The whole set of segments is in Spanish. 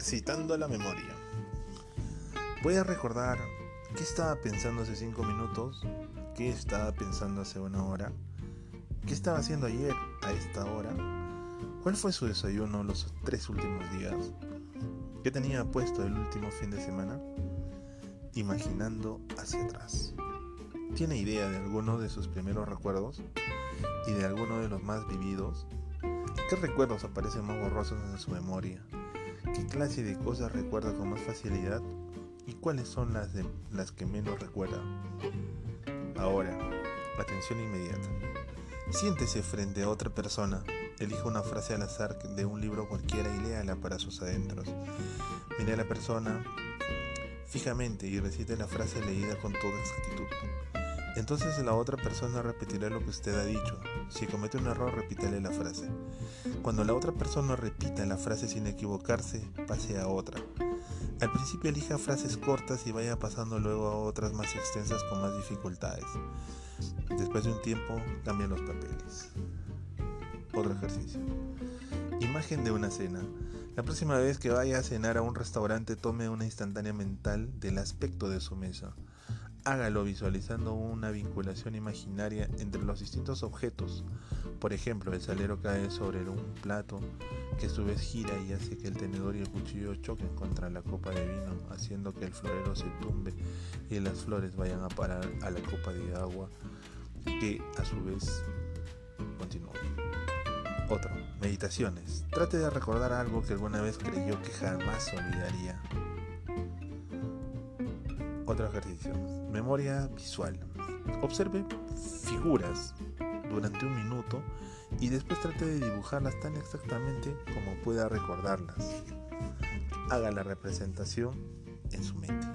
Ejercitando la memoria. Voy a recordar qué estaba pensando hace 5 minutos, qué estaba pensando hace una hora, qué estaba haciendo ayer a esta hora, cuál fue su desayuno los tres últimos días, qué tenía puesto el último fin de semana, imaginando hacia atrás. ¿Tiene idea de alguno de sus primeros recuerdos y de alguno de los más vividos? ¿Qué recuerdos aparecen más borrosos en su memoria? ¿Qué clase de cosas recuerda con más facilidad? ¿Y cuáles son las, de, las que menos recuerda? Ahora, atención inmediata. Siéntese frente a otra persona, elija una frase al azar de un libro cualquiera y léala para sus adentros. Mire a la persona fijamente y recite la frase leída con toda exactitud. Entonces la otra persona repetirá lo que usted ha dicho. Si comete un error, repítale la frase. Cuando la otra persona repita la frase sin equivocarse, pase a otra. Al principio elija frases cortas y vaya pasando luego a otras más extensas con más dificultades. Después de un tiempo, cambien los papeles. Otro ejercicio. Imagen de una cena. La próxima vez que vaya a cenar a un restaurante, tome una instantánea mental del aspecto de su mesa. Hágalo visualizando una vinculación imaginaria entre los distintos objetos. Por ejemplo, el salero cae sobre un plato que a su vez gira y hace que el tenedor y el cuchillo choquen contra la copa de vino, haciendo que el florero se tumbe y las flores vayan a parar a la copa de agua que a su vez continúa. Otro, meditaciones. Trate de recordar algo que alguna vez creyó que jamás olvidaría. Otro ejercicio. Memoria visual. Observe figuras durante un minuto y después trate de dibujarlas tan exactamente como pueda recordarlas. Haga la representación en su mente.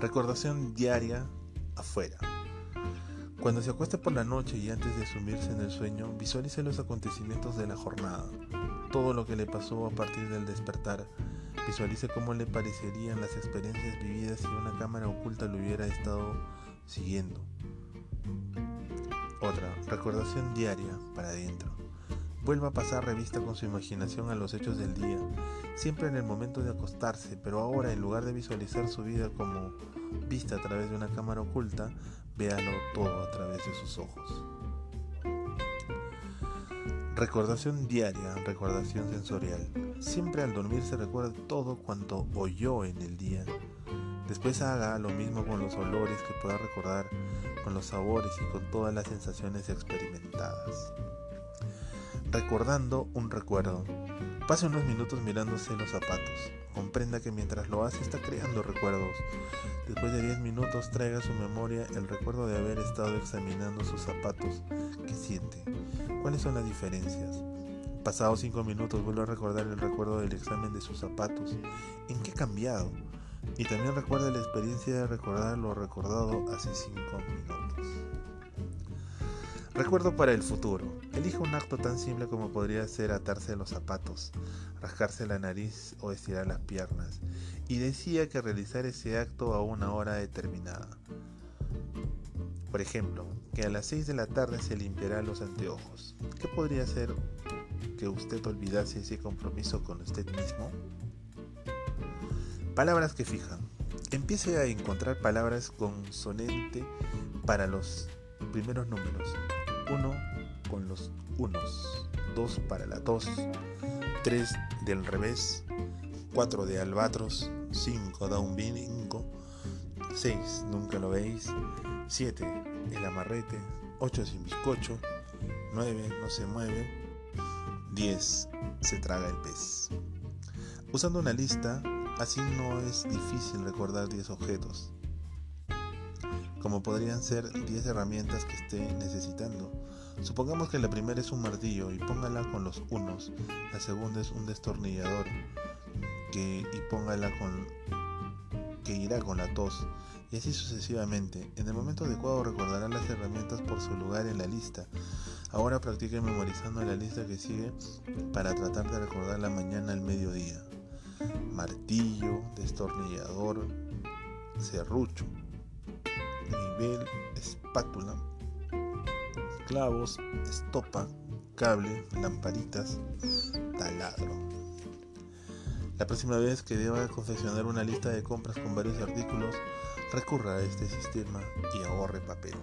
Recordación diaria afuera. Cuando se acueste por la noche y antes de sumirse en el sueño, visualice los acontecimientos de la jornada, todo lo que le pasó a partir del despertar Visualice cómo le parecerían las experiencias vividas si una cámara oculta lo hubiera estado siguiendo. Otra, recordación diaria para adentro. Vuelva a pasar revista con su imaginación a los hechos del día, siempre en el momento de acostarse, pero ahora en lugar de visualizar su vida como vista a través de una cámara oculta, véalo todo a través de sus ojos. Recordación diaria, recordación sensorial. Siempre al dormir se recuerda todo cuanto oyó en el día. Después haga lo mismo con los olores que pueda recordar, con los sabores y con todas las sensaciones experimentadas. Recordando un recuerdo. Pase unos minutos mirándose los zapatos. Comprenda que mientras lo hace está creando recuerdos. Después de 10 minutos traiga a su memoria el recuerdo de haber estado examinando sus zapatos. ¿Qué siente? ¿Cuáles son las diferencias? Pasados 5 minutos vuelve a recordar el recuerdo del examen de sus zapatos. ¿En qué ha cambiado? Y también recuerda la experiencia de recordar lo recordado hace 5 minutos. Recuerdo para el futuro. Elija un acto tan simple como podría ser atarse los zapatos, rascarse la nariz o estirar las piernas. Y decía que realizar ese acto a una hora determinada. Por ejemplo, que a las 6 de la tarde se limpiará los anteojos. ¿Qué podría ser que usted olvidase ese compromiso con usted mismo? Palabras que fijan. Empiece a encontrar palabras consonante para los primeros números. 1 con los unos, 2 para la tos, 3 del revés, 4 de albatros, 5 da un bingo, 6 nunca lo veis, 7 el amarrete, 8 sin bizcocho, 9 no se mueve, 10 se traga el pez. Usando una lista, así no es difícil recordar 10 objetos como podrían ser 10 herramientas que esté necesitando. Supongamos que la primera es un martillo y póngala con los unos, la segunda es un destornillador que, y póngala con que irá con la tos y así sucesivamente. En el momento adecuado recordará las herramientas por su lugar en la lista. Ahora practique memorizando la lista que sigue para tratar de recordarla mañana al mediodía. Martillo, destornillador, serrucho, nivel, espátula, clavos, estopa, cable, lamparitas, taladro. La próxima vez que deba confeccionar una lista de compras con varios artículos, recurra a este sistema y ahorre papel.